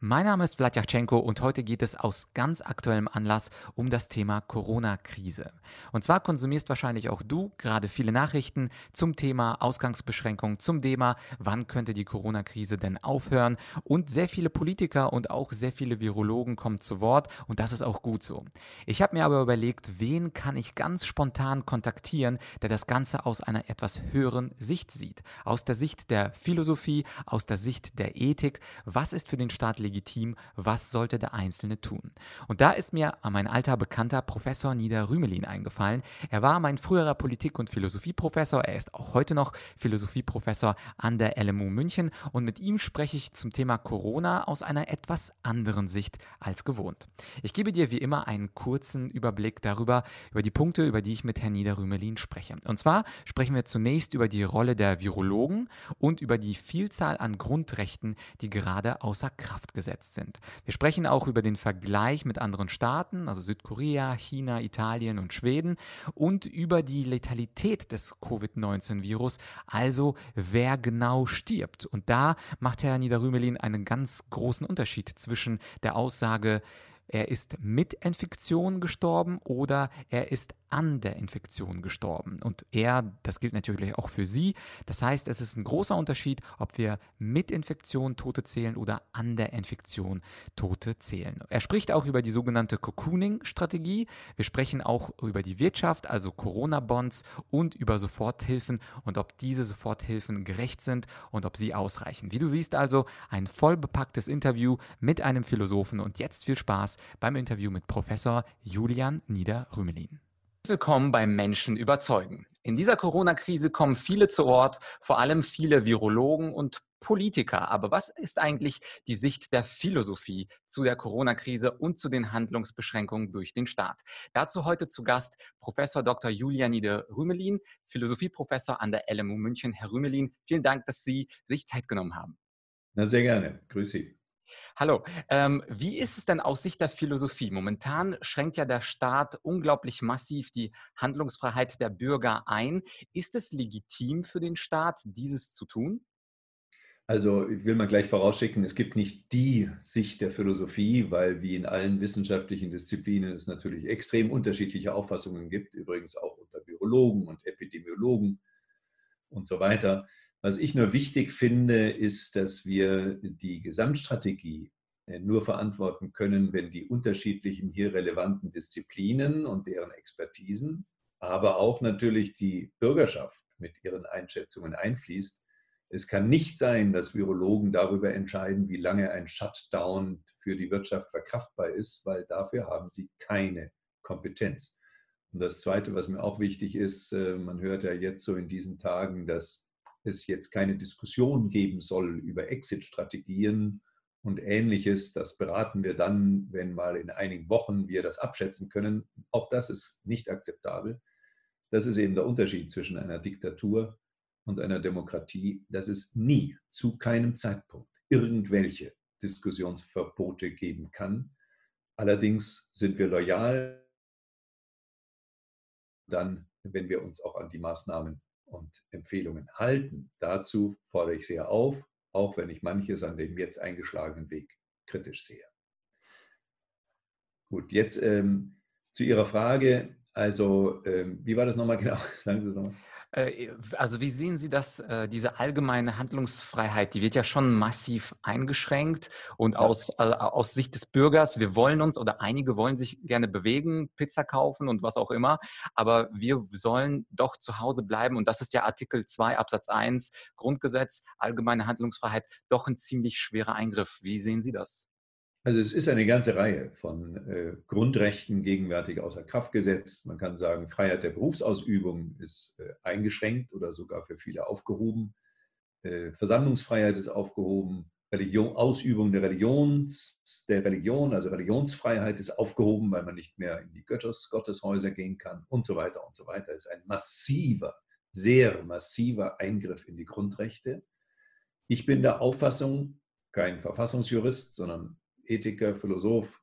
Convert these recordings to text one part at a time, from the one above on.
Mein Name ist Vladyachenko und heute geht es aus ganz aktuellem Anlass um das Thema Corona-Krise. Und zwar konsumierst wahrscheinlich auch du gerade viele Nachrichten zum Thema Ausgangsbeschränkung, zum Thema, wann könnte die Corona-Krise denn aufhören. Und sehr viele Politiker und auch sehr viele Virologen kommen zu Wort und das ist auch gut so. Ich habe mir aber überlegt, wen kann ich ganz spontan kontaktieren, der das Ganze aus einer etwas höheren Sicht sieht. Aus der Sicht der Philosophie, aus der Sicht der Ethik. Was ist für den Staat legitim, was sollte der Einzelne tun. Und da ist mir mein alter Bekannter Professor Nieder Rümelin eingefallen. Er war mein früherer Politik- und Philosophieprofessor, er ist auch heute noch Philosophieprofessor an der LMU München und mit ihm spreche ich zum Thema Corona aus einer etwas anderen Sicht als gewohnt. Ich gebe dir wie immer einen kurzen Überblick darüber, über die Punkte, über die ich mit Herrn Nieder Rümelin spreche. Und zwar sprechen wir zunächst über die Rolle der Virologen und über die Vielzahl an Grundrechten, die gerade außer Kraft gesetzt sind. Wir sprechen auch über den Vergleich mit anderen Staaten, also Südkorea, China, Italien und Schweden und über die Letalität des Covid-19-Virus, also wer genau stirbt. Und da macht Herr Niederrümelin einen ganz großen Unterschied zwischen der Aussage, er ist mit Infektion gestorben oder er ist an der Infektion gestorben. Und er, das gilt natürlich auch für Sie. Das heißt, es ist ein großer Unterschied, ob wir mit Infektion Tote zählen oder an der Infektion Tote zählen. Er spricht auch über die sogenannte Cocooning-Strategie. Wir sprechen auch über die Wirtschaft, also Corona-Bonds und über Soforthilfen und ob diese Soforthilfen gerecht sind und ob sie ausreichen. Wie du siehst also, ein voll bepacktes Interview mit einem Philosophen und jetzt viel Spaß beim Interview mit Professor Julian Nieder-Rümelin. Willkommen beim Menschen überzeugen. In dieser Corona-Krise kommen viele zu Ort, vor allem viele Virologen und Politiker. Aber was ist eigentlich die Sicht der Philosophie zu der Corona-Krise und zu den Handlungsbeschränkungen durch den Staat? Dazu heute zu Gast Professor Dr. Julian Nieder-Rümelin, Philosophieprofessor an der LMU München. Herr Rümelin, vielen Dank, dass Sie sich Zeit genommen haben. Na, sehr gerne. Grüß Sie. Hallo, ähm, wie ist es denn aus Sicht der Philosophie? Momentan schränkt ja der Staat unglaublich massiv die Handlungsfreiheit der Bürger ein. Ist es legitim für den Staat, dieses zu tun? Also ich will mal gleich vorausschicken, es gibt nicht die Sicht der Philosophie, weil wie in allen wissenschaftlichen Disziplinen es natürlich extrem unterschiedliche Auffassungen gibt, übrigens auch unter Virologen und Epidemiologen und so weiter. Was ich nur wichtig finde, ist, dass wir die Gesamtstrategie äh, nur verantworten können, wenn die unterschiedlichen hier relevanten Disziplinen und deren Expertisen, aber auch natürlich die Bürgerschaft mit ihren Einschätzungen einfließt. Es kann nicht sein, dass Virologen darüber entscheiden, wie lange ein Shutdown für die Wirtschaft verkraftbar ist, weil dafür haben sie keine Kompetenz. Und das Zweite, was mir auch wichtig ist, äh, man hört ja jetzt so in diesen Tagen, dass es jetzt keine Diskussion geben soll über Exit-Strategien und ähnliches. Das beraten wir dann, wenn mal in einigen Wochen wir das abschätzen können. Auch das ist nicht akzeptabel. Das ist eben der Unterschied zwischen einer Diktatur und einer Demokratie, dass es nie zu keinem Zeitpunkt irgendwelche Diskussionsverbote geben kann. Allerdings sind wir loyal dann, wenn wir uns auch an die Maßnahmen und Empfehlungen halten. Dazu fordere ich sehr auf, auch wenn ich manches an dem jetzt eingeschlagenen Weg kritisch sehe. Gut, jetzt ähm, zu Ihrer Frage. Also, ähm, wie war das nochmal genau? Sagen Sie es nochmal. Äh, also wie sehen Sie das, äh, diese allgemeine Handlungsfreiheit, die wird ja schon massiv eingeschränkt und aus, äh, aus Sicht des Bürgers, wir wollen uns oder einige wollen sich gerne bewegen, Pizza kaufen und was auch immer, aber wir sollen doch zu Hause bleiben und das ist ja Artikel 2 Absatz 1 Grundgesetz, allgemeine Handlungsfreiheit, doch ein ziemlich schwerer Eingriff. Wie sehen Sie das? Also es ist eine ganze Reihe von äh, Grundrechten gegenwärtig außer Kraft gesetzt. Man kann sagen, Freiheit der Berufsausübung ist äh, eingeschränkt oder sogar für viele aufgehoben. Äh, Versammlungsfreiheit ist aufgehoben. Religion, Ausübung der, Religions, der Religion, also Religionsfreiheit ist aufgehoben, weil man nicht mehr in die Götters, Gotteshäuser gehen kann und so weiter und so weiter. Das ist ein massiver, sehr massiver Eingriff in die Grundrechte. Ich bin der Auffassung, kein Verfassungsjurist, sondern Ethiker, Philosoph.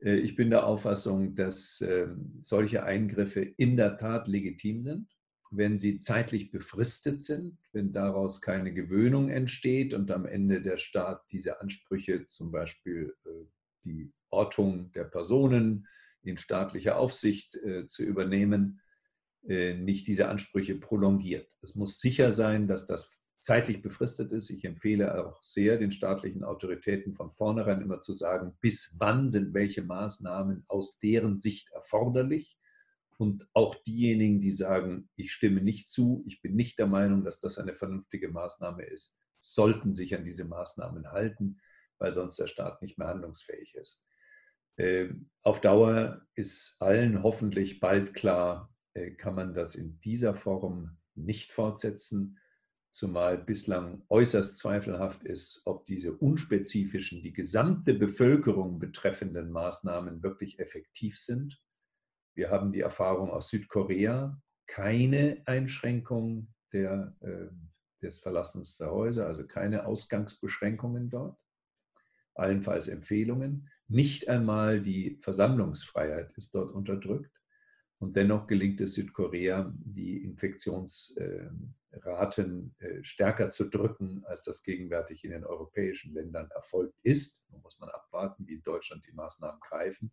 Äh, ich bin der Auffassung, dass ähm, solche Eingriffe in der Tat legitim sind wenn sie zeitlich befristet sind, wenn daraus keine Gewöhnung entsteht und am Ende der Staat diese Ansprüche, zum Beispiel äh, die Ortung der Personen in staatlicher Aufsicht äh, zu übernehmen, nicht diese Ansprüche prolongiert. Es muss sicher sein, dass das zeitlich befristet ist. Ich empfehle auch sehr den staatlichen Autoritäten von vornherein immer zu sagen, bis wann sind welche Maßnahmen aus deren Sicht erforderlich. Und auch diejenigen, die sagen, ich stimme nicht zu, ich bin nicht der Meinung, dass das eine vernünftige Maßnahme ist, sollten sich an diese Maßnahmen halten, weil sonst der Staat nicht mehr handlungsfähig ist. Ähm, auf Dauer ist allen hoffentlich bald klar, äh, kann man das in dieser Form nicht fortsetzen zumal bislang äußerst zweifelhaft ist, ob diese unspezifischen, die gesamte Bevölkerung betreffenden Maßnahmen wirklich effektiv sind. Wir haben die Erfahrung aus Südkorea, keine Einschränkung der, äh, des Verlassens der Häuser, also keine Ausgangsbeschränkungen dort, allenfalls Empfehlungen. Nicht einmal die Versammlungsfreiheit ist dort unterdrückt. Und dennoch gelingt es Südkorea, die Infektionsraten äh, stärker zu drücken, als das gegenwärtig in den europäischen Ländern erfolgt ist. Nun muss man abwarten, wie in Deutschland die Maßnahmen greifen.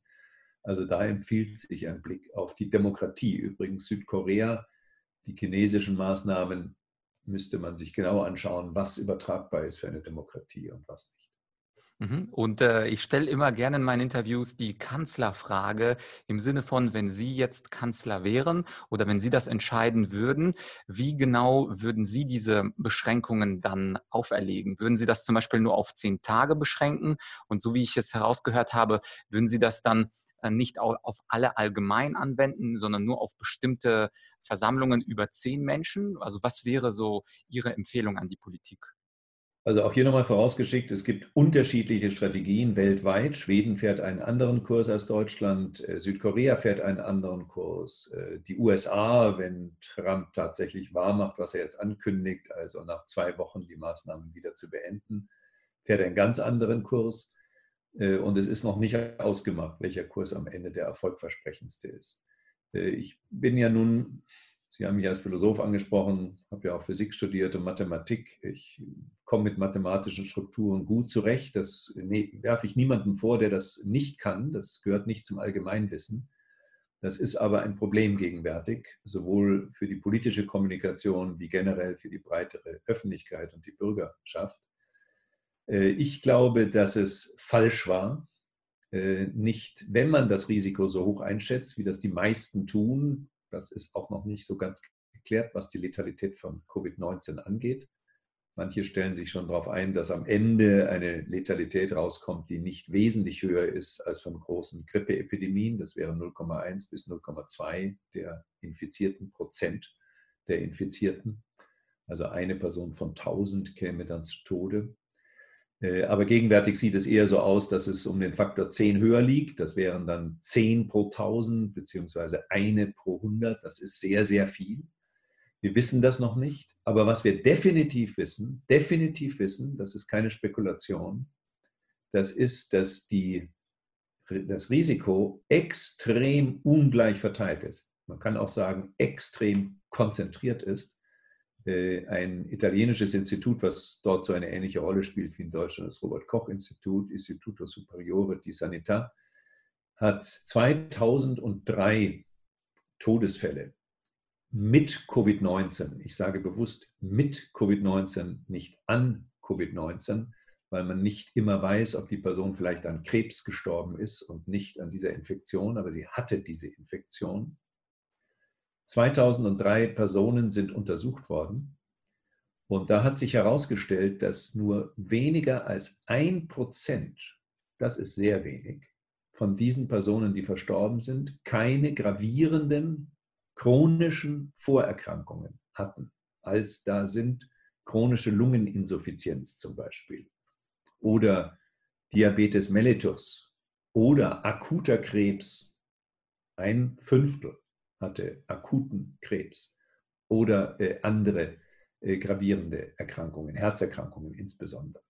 Also da empfiehlt sich ein Blick auf die Demokratie. Übrigens Südkorea, die chinesischen Maßnahmen müsste man sich genau anschauen, was übertragbar ist für eine Demokratie und was nicht. Mhm. Und äh, ich stelle immer gerne in meinen Interviews die Kanzlerfrage im Sinne von, wenn Sie jetzt Kanzler wären oder wenn Sie das entscheiden würden, wie genau würden Sie diese Beschränkungen dann auferlegen? Würden Sie das zum Beispiel nur auf zehn Tage beschränken? Und so wie ich es herausgehört habe, würden Sie das dann äh, nicht auf alle allgemein anwenden, sondern nur auf bestimmte Versammlungen über zehn Menschen? Also was wäre so Ihre Empfehlung an die Politik? Also auch hier nochmal vorausgeschickt, es gibt unterschiedliche Strategien weltweit. Schweden fährt einen anderen Kurs als Deutschland, äh, Südkorea fährt einen anderen Kurs, äh, die USA, wenn Trump tatsächlich wahrmacht, was er jetzt ankündigt, also nach zwei Wochen die Maßnahmen wieder zu beenden, fährt einen ganz anderen Kurs. Äh, und es ist noch nicht ausgemacht, welcher Kurs am Ende der erfolgversprechendste ist. Ich bin ja nun Sie haben mich als Philosoph angesprochen, habe ja auch Physik studiert und Mathematik. Ich komme mit mathematischen Strukturen gut zurecht. Das werfe ich niemandem vor, der das nicht kann. Das gehört nicht zum Allgemeinwissen. Das ist aber ein Problem gegenwärtig, sowohl für die politische Kommunikation wie generell für die breitere Öffentlichkeit und die Bürgerschaft. Äh, ich glaube, dass es falsch war, äh, nicht, wenn man das Risiko so hoch einschätzt, wie das die meisten tun, das ist auch noch nicht so ganz geklärt, was die Letalität von Covid-19 angeht. Manche stellen sich schon darauf ein, dass am Ende eine Letalität rauskommt, die nicht wesentlich höher ist als von großen Grippeepidemien. Das wäre 0,1 bis 0,2 der infizierten Prozent der Infizierten. Also eine Person von 1000 käme dann zu Tode. Äh, aber gegenwärtig sieht es eher so aus, dass es um den Faktor 10 höher liegt. Das wären dann 10 pro 1000 beziehungsweise eine pro 100. Das ist sehr, sehr viel. Wir wissen das noch nicht. Aber was wir definitiv wissen, definitiv wissen, das ist keine Spekulation, das ist, dass die, das Risiko extrem ungleich verteilt ist. Man kann auch sagen, extrem konzentriert ist ein italienisches Institut, was dort so eine ähnliche Rolle spielt wie in Deutschland, das Robert-Koch-Institut, Istituto Superiore di Sanità, hat 2003 Todesfälle mit Covid-19, ich sage bewusst mit Covid-19, nicht an Covid-19, weil man nicht immer weiß, ob die Person vielleicht an Krebs gestorben ist und nicht an dieser Infektion, aber sie hatte diese Infektion. 2003 Personen sind untersucht worden. Und da hat sich herausgestellt, dass nur weniger als ein Prozent, das ist sehr wenig, von diesen Personen, die verstorben sind, keine gravierenden chronischen Vorerkrankungen hatten, als da sind chronische Lungeninsuffizienz zum Beispiel oder Diabetes mellitus oder akuter Krebs, ein Fünftel hatte akuten Krebs oder äh, andere äh, gravierende Erkrankungen, Herzerkrankungen insbesondere.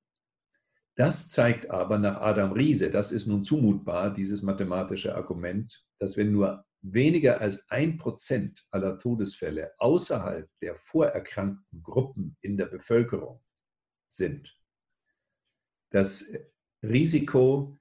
Das zeigt aber nach Adam Riese, das ist nun zumutbar, dieses mathematische Argument, dass wenn nur weniger als ein Prozent aller Todesfälle außerhalb der vorerkrankten Gruppen in der Bevölkerung sind, das Risiko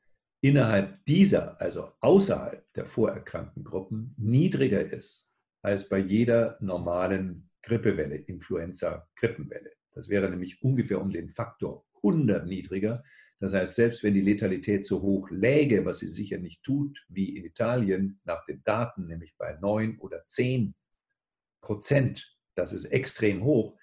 innerhalb dieser, also außerhalb der vorerkrankten Gruppen, niedriger ist als bei jeder normalen Grippewelle, Influenza-Grippenwelle. Das wäre nämlich ungefähr um den Faktor 100 niedriger. Das heißt, selbst wenn die Letalität so hoch läge, was sie sicher nicht tut, wie in Italien nach den Daten, nämlich bei 9 oder 10 Prozent, das ist extrem hoch,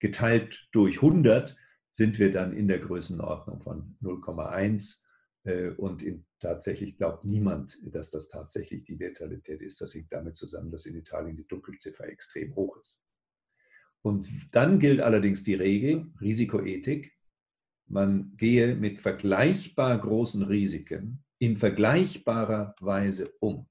geteilt durch 100, sind wir dann in der Größenordnung von 0,1 äh, und in, tatsächlich glaubt niemand, dass das tatsächlich die Letalität ist. Das hängt damit zusammen, dass in Italien die Dunkelziffer extrem hoch ist. Und dann gilt allerdings die Regel, Risikoethik, man gehe mit vergleichbar großen Risiken in vergleichbarer Weise um.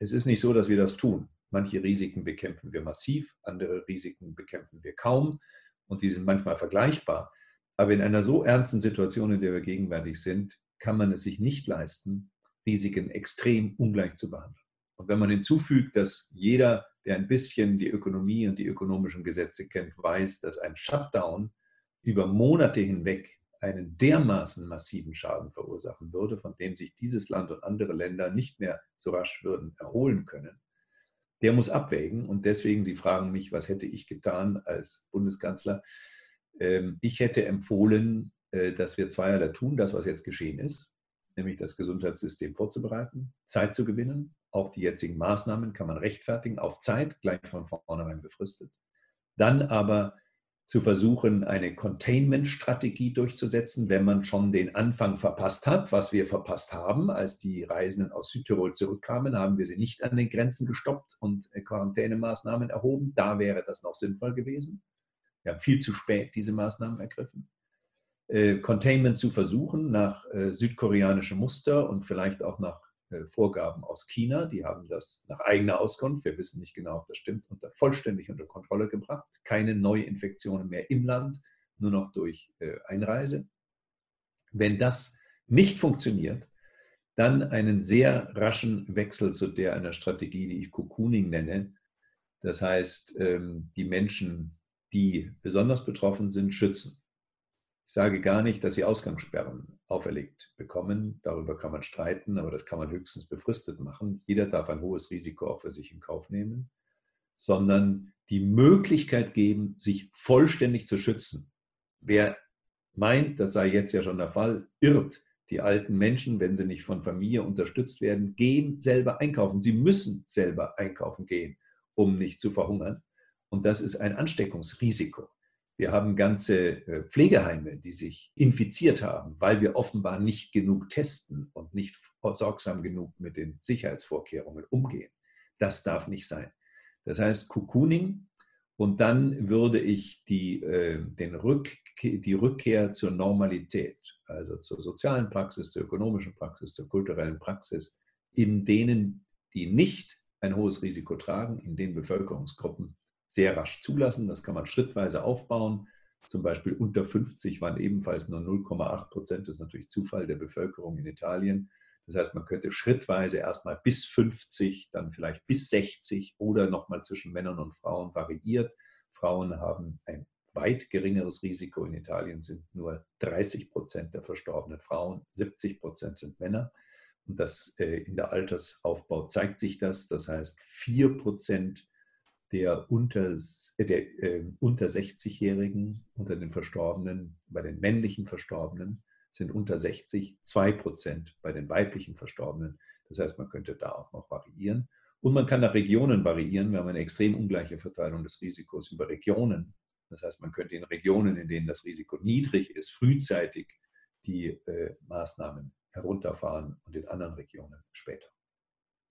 Es ist nicht so, dass wir das tun. Manche Risiken bekämpfen wir massiv, andere Risiken bekämpfen wir kaum und die sind manchmal vergleichbar. Aber in einer so ernsten Situation, in der wir gegenwärtig sind, kann man es sich nicht leisten, Risiken extrem ungleich zu behandeln. Und wenn man hinzufügt, dass jeder, der ein bisschen die Ökonomie und die ökonomischen Gesetze kennt, weiß, dass ein Shutdown über Monate hinweg einen dermaßen massiven Schaden verursachen würde, von dem sich dieses Land und andere Länder nicht mehr so rasch würden erholen können, der muss abwägen. Und deswegen, Sie fragen mich, was hätte ich getan als Bundeskanzler? Ähm, ich hätte empfohlen, dass wir zweierlei tun, das, was jetzt geschehen ist, nämlich das Gesundheitssystem vorzubereiten, Zeit zu gewinnen. Auch die jetzigen Maßnahmen kann man rechtfertigen, auf Zeit, gleich von vornherein befristet. Dann aber zu versuchen, eine Containment-Strategie durchzusetzen, wenn man schon den Anfang verpasst hat, was wir verpasst haben. Als die Reisenden aus Südtirol zurückkamen, haben wir sie nicht an den Grenzen gestoppt und äh, Quarantänemaßnahmen erhoben. Da wäre das noch sinnvoll gewesen. Wir haben viel zu spät diese Maßnahmen ergriffen. Äh, Containment zu versuchen nach äh, südkoreanischem Muster und vielleicht auch nach äh, Vorgaben aus China. Die haben das nach eigener Auskunft, wir wissen nicht genau, ob das stimmt, unter, vollständig unter Kontrolle gebracht. Keine Neuinfektionen mehr im Land, nur noch durch Einreise. Wenn das nicht funktioniert, dann einen sehr raschen Wechsel zu der einer Strategie, die ich Cocooning nenne. Das heißt, ähm, die Menschen, die besonders betroffen sind, schützen. Ich sage gar nicht, dass sie Ausgangssperren auferlegt bekommen. Darüber kann man streiten, aber das kann man höchstens befristet machen. Jeder darf ein hohes Risiko auch für sich in Kauf nehmen, sondern die Möglichkeit geben, sich vollständig zu schützen. Wer meint, das sei jetzt ja schon der Fall, irrt. Die alten Menschen, wenn sie nicht von Familie unterstützt werden, gehen selber einkaufen. Sie müssen selber einkaufen gehen, um nicht zu verhungern. Und das ist ein Ansteckungsrisiko. Wir haben ganze äh, Pflegeheime, die sich infiziert haben, weil wir offenbar nicht genug testen und nicht sorgsam genug mit den Sicherheitsvorkehrungen umgehen. Das darf nicht sein. Das heißt, Cocooning und dann würde ich die, äh, den Rück, die Rückkehr zur Normalität, also zur sozialen Praxis, zur ökonomischen Praxis, zur kulturellen Praxis, in denen, die nicht ein hohes Risiko tragen, in den Bevölkerungsgruppen sehr rasch zulassen. Das kann man schrittweise aufbauen. Zum Beispiel unter 50 waren ebenfalls nur 0,8 Prozent. Das ist natürlich Zufall der Bevölkerung in Italien. Das heißt, man könnte schrittweise erstmal bis 50, dann vielleicht bis 60 oder nochmal zwischen Männern und Frauen variiert. Frauen haben ein weit geringeres Risiko. In Italien sind nur 30 Prozent der verstorbenen Frauen, 70 Prozent sind Männer. Und das äh, in der Altersaufbau zeigt sich das. Das heißt, 4 Prozent der unter, äh, der, äh, unter 60-Jährigen, unter den Verstorbenen, bei den männlichen Verstorbenen sind unter 60 2 Prozent bei den weiblichen Verstorbenen. Das heißt, man könnte da auch noch variieren. Und man kann nach Regionen variieren. Wir haben eine extrem ungleiche Verteilung des Risikos über Regionen. Das heißt, man könnte in Regionen, in denen das Risiko niedrig ist, frühzeitig die äh, Maßnahmen herunterfahren und in anderen Regionen später.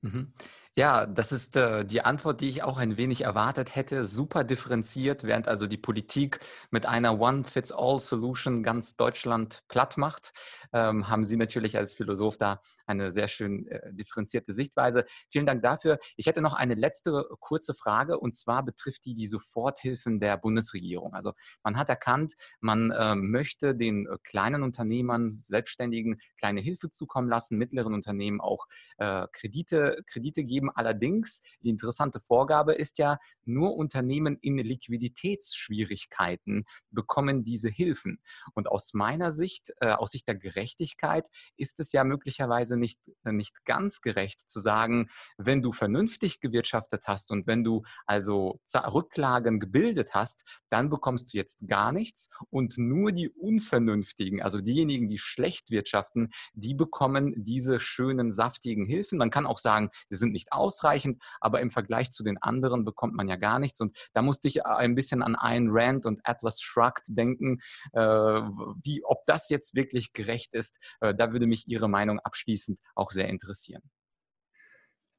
Mhm. Ja, das ist äh, die Antwort, die ich auch ein wenig erwartet hätte. Super differenziert, während also die Politik mit einer One-Fits-All-Solution ganz Deutschland platt macht, ähm, haben Sie natürlich als Philosoph da eine sehr schön äh, differenzierte Sichtweise. Vielen Dank dafür. Ich hätte noch eine letzte kurze Frage und zwar betrifft die die Soforthilfen der Bundesregierung. Also man hat erkannt, man äh, möchte den äh, kleinen Unternehmern, Selbstständigen kleine Hilfe zukommen lassen, mittleren Unternehmen auch äh, Kredite, Kredite geben vorgegeben. Allerdings, die interessante Vorgabe ist ja, nur Unternehmen in Liquiditätsschwierigkeiten bekommen diese Hilfen. Und aus meiner Sicht, äh, aus Sicht der Gerechtigkeit, ist es ja möglicherweise nicht, äh, nicht ganz gerecht zu sagen, wenn du vernünftig gewirtschaftet hast und wenn du also Rücklagen gebildet hast, dann bekommst du jetzt gar nichts und nur die Unvernünftigen, also diejenigen, die schlecht wirtschaften, die bekommen diese schönen, saftigen Hilfen. Man kann auch sagen, sie sind nicht ausreichend, aber im Vergleich zu den anderen bekommt man ja gar nichts. Und da musste ich ein bisschen an Ayn Rand und Atlas Shrugged denken, äh, wie, ob das jetzt wirklich gerecht ist. Äh, da würde mich Ihre Meinung abschließend auch sehr interessieren.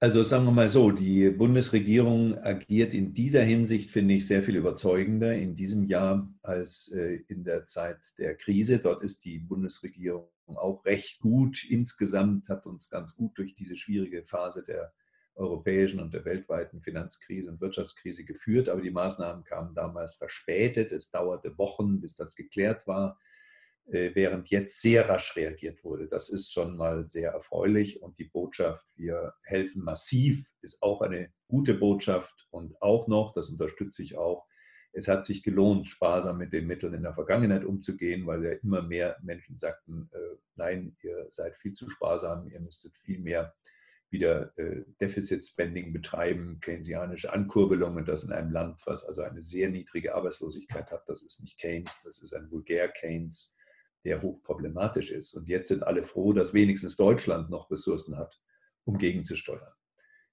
Also sagen wir mal so, die Bundesregierung agiert in dieser Hinsicht, finde ich, sehr viel überzeugender in diesem Jahr als äh, in der Zeit der Krise. Dort ist die Bundesregierung auch recht gut insgesamt, hat uns ganz gut durch diese schwierige Phase der europäischen und der weltweiten Finanzkrise und Wirtschaftskrise geführt. Aber die Maßnahmen kamen damals verspätet. Es dauerte Wochen, bis das geklärt war. Äh, während jetzt sehr rasch reagiert wurde. Das ist schon mal sehr erfreulich und die Botschaft, wir helfen massiv, ist auch eine gute Botschaft und auch noch, das unterstütze ich auch, es hat sich gelohnt, sparsam mit den Mitteln in der Vergangenheit umzugehen, weil ja immer mehr Menschen sagten, äh, nein, ihr seid viel zu sparsam, ihr müsstet viel mehr wieder äh, Deficit Spending betreiben, keynesianische Ankurbelungen, das in einem Land, was also eine sehr niedrige Arbeitslosigkeit hat, das ist nicht Keynes, das ist ein vulgär Keynes, der hochproblematisch ist. Und jetzt sind alle froh, dass wenigstens Deutschland noch Ressourcen hat, um gegenzusteuern.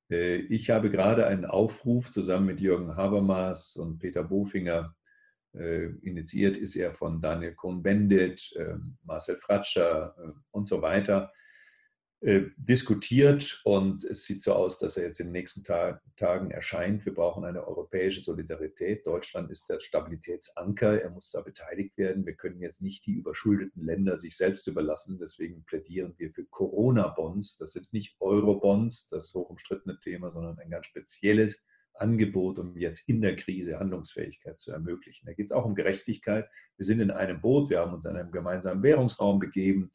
Äh, ich habe gerade einen Aufruf zusammen mit Jürgen Habermas und Peter Bofinger äh, initiiert, ist er von Daniel Cohn-Bendit, ähm, Marcel Fratscher äh, und so weiter äh, diskutiert und es sieht so aus, dass er jetzt in den nächsten Tag, Tagen erscheint. Wir brauchen eine europäische Solidarität. Deutschland ist der Stabilitätsanker. Er muss da beteiligt werden. Wir können jetzt nicht die überschuldeten Länder sich selbst überlassen. Deswegen plädieren wir für Corona-Bonds. Das sind nicht Euro-Bonds, das hoch umstrittene Thema, sondern ein ganz spezielles Angebot, um jetzt in der Krise Handlungsfähigkeit zu ermöglichen. Da geht es auch um Gerechtigkeit. Wir sind in einem Boot. Wir haben uns in einem gemeinsamen Währungsraum begeben.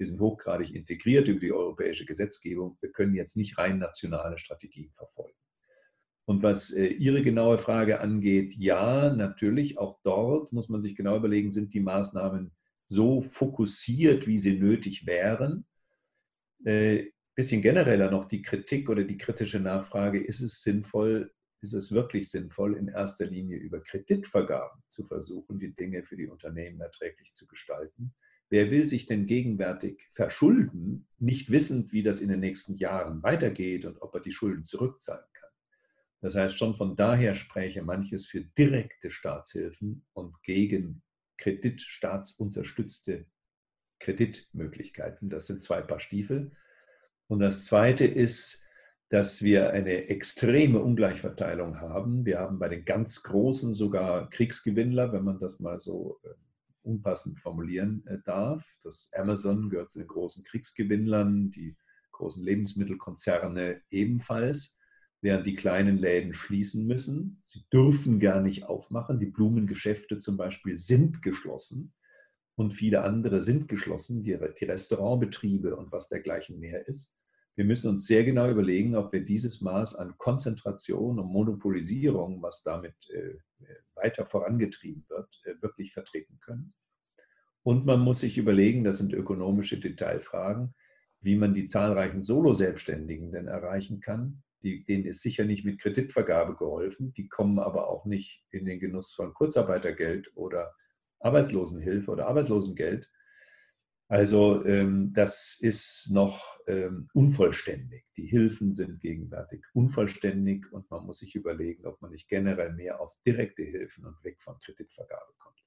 Wir sind hochgradig integriert über die europäische Gesetzgebung. Wir können jetzt nicht rein nationale Strategien verfolgen. Und was äh, Ihre genaue Frage angeht, ja, natürlich, auch dort muss man sich genau überlegen, sind die Maßnahmen so fokussiert, wie sie nötig wären? Äh, bisschen genereller noch die Kritik oder die kritische Nachfrage, ist es sinnvoll, ist es wirklich sinnvoll, in erster Linie über Kreditvergaben zu versuchen, die Dinge für die Unternehmen erträglich zu gestalten? Wer will sich denn gegenwärtig verschulden, nicht wissend, wie das in den nächsten Jahren weitergeht und ob er die Schulden zurückzahlen kann? Das heißt, schon von daher spräche manches für direkte Staatshilfen und gegen kreditstaatsunterstützte Kreditmöglichkeiten. Das sind zwei Paar Stiefel. Und das Zweite ist, dass wir eine extreme Ungleichverteilung haben. Wir haben bei den ganz Großen sogar Kriegsgewinnler, wenn man das mal so ähm, unpassend formulieren äh, darf. Das Amazon gehört zu den großen Kriegsgewinnlern, die großen Lebensmittelkonzerne ebenfalls, während die kleinen Läden schließen müssen. Sie dürfen gar nicht aufmachen. Die Blumengeschäfte zum Beispiel sind geschlossen und viele andere sind geschlossen, die Restaurantbetriebe und was dergleichen mehr ist. Wir müssen uns sehr genau überlegen, ob wir dieses Maß an Konzentration und Monopolisierung, was damit äh, weiter vorangetrieben wird, äh, wirklich vertreten können. Und man muss sich überlegen, das sind ökonomische Detailfragen, wie man die zahlreichen Solo-Selbstständigen denn erreichen kann. Die, denen ist sicher nicht mit Kreditvergabe geholfen, die kommen aber auch nicht in den Genuss von Kurzarbeitergeld oder Arbeitslosenhilfe oder Arbeitslosengeld. Also ähm, das ist noch ähm, unvollständig. Die Hilfen sind gegenwärtig unvollständig und man muss sich überlegen, ob man nicht generell mehr auf direkte Hilfen und weg von Kreditvergabe kommt.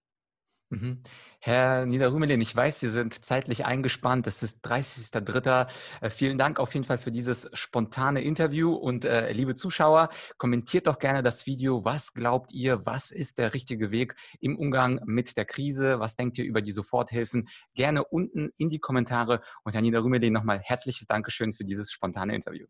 Mhm. Herr Niederrümelin, ich weiß, Sie sind zeitlich eingespannt. Es ist 30.03. Äh, vielen Dank auf jeden Fall für dieses spontane Interview. Und äh, liebe Zuschauer, kommentiert doch gerne das Video. Was glaubt ihr, was ist der richtige Weg im Umgang mit der Krise? Was denkt ihr über die Soforthilfen? Gerne unten in die Kommentare. Und Herr Niederrümelin, nochmal herzliches Dankeschön für dieses spontane Interview.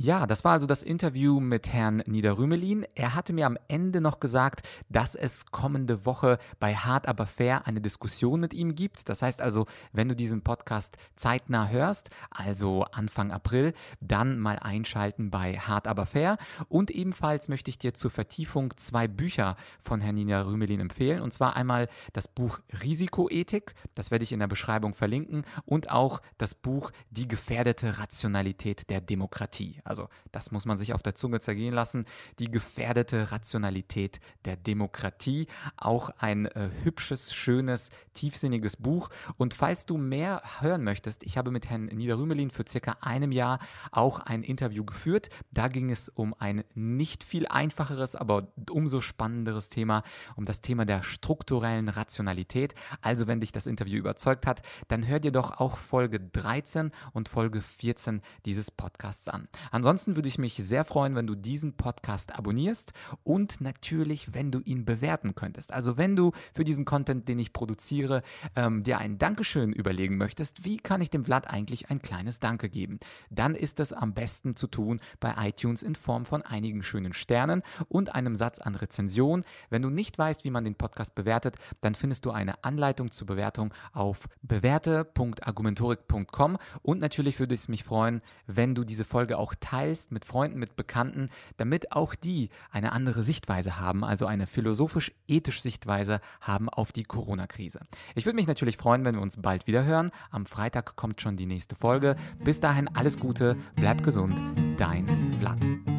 Ja, das war also das Interview mit Herrn Niederrümelin. Er hatte mir am Ende noch gesagt, dass es kommende Woche bei Hart aber fair eine Diskussion mit ihm gibt. Das heißt also, wenn du diesen Podcast zeitnah hörst, also Anfang April, dann mal einschalten bei Hart aber fair. Und ebenfalls möchte ich dir zur Vertiefung zwei Bücher von Herrn Niederrümelin empfehlen. Und zwar einmal das Buch Risikoethik, das werde ich in der Beschreibung verlinken, und auch das Buch Die gefährdete Rationalität der Demokratie. Also das muss man sich auf der Zunge zergehen lassen. Die gefährdete Rationalität der Demokratie. Auch ein äh, hübsches, schönes, tiefsinniges Buch. Und falls du mehr hören möchtest, ich habe mit Herrn Niederrümelin für circa einem Jahr auch ein Interview geführt. Da ging es um ein nicht viel einfacheres, aber umso spannenderes Thema, um das Thema der strukturellen Rationalität. Also wenn dich das Interview überzeugt hat, dann hör dir doch auch Folge 13 und Folge 14 dieses Podcasts an. Ansonsten würde ich mich sehr freuen, wenn du diesen Podcast abonnierst und natürlich, wenn du ihn bewerten könntest. Also wenn du für diesen Content, den ich produziere, ähm, dir ein Dankeschön überlegen möchtest, wie kann ich dem Vlad eigentlich ein kleines Danke geben? Dann ist es am besten zu tun bei iTunes in Form von einigen schönen Sternen und einem Satz an Rezension. Wenn du nicht weißt, wie man den Podcast bewertet, dann findest du eine Anleitung zur Bewertung auf bewerte.argumentorik.com und natürlich würde es mich freuen, wenn du diese Folge auch teilst mit Freunden, mit Bekannten, damit auch die eine andere Sichtweise haben, also eine philosophisch-ethische Sichtweise haben auf die Corona-Krise. Ich würde mich natürlich freuen, wenn wir uns bald wieder hören. Am Freitag kommt schon die nächste Folge. Bis dahin alles Gute, bleib gesund, dein Vlad.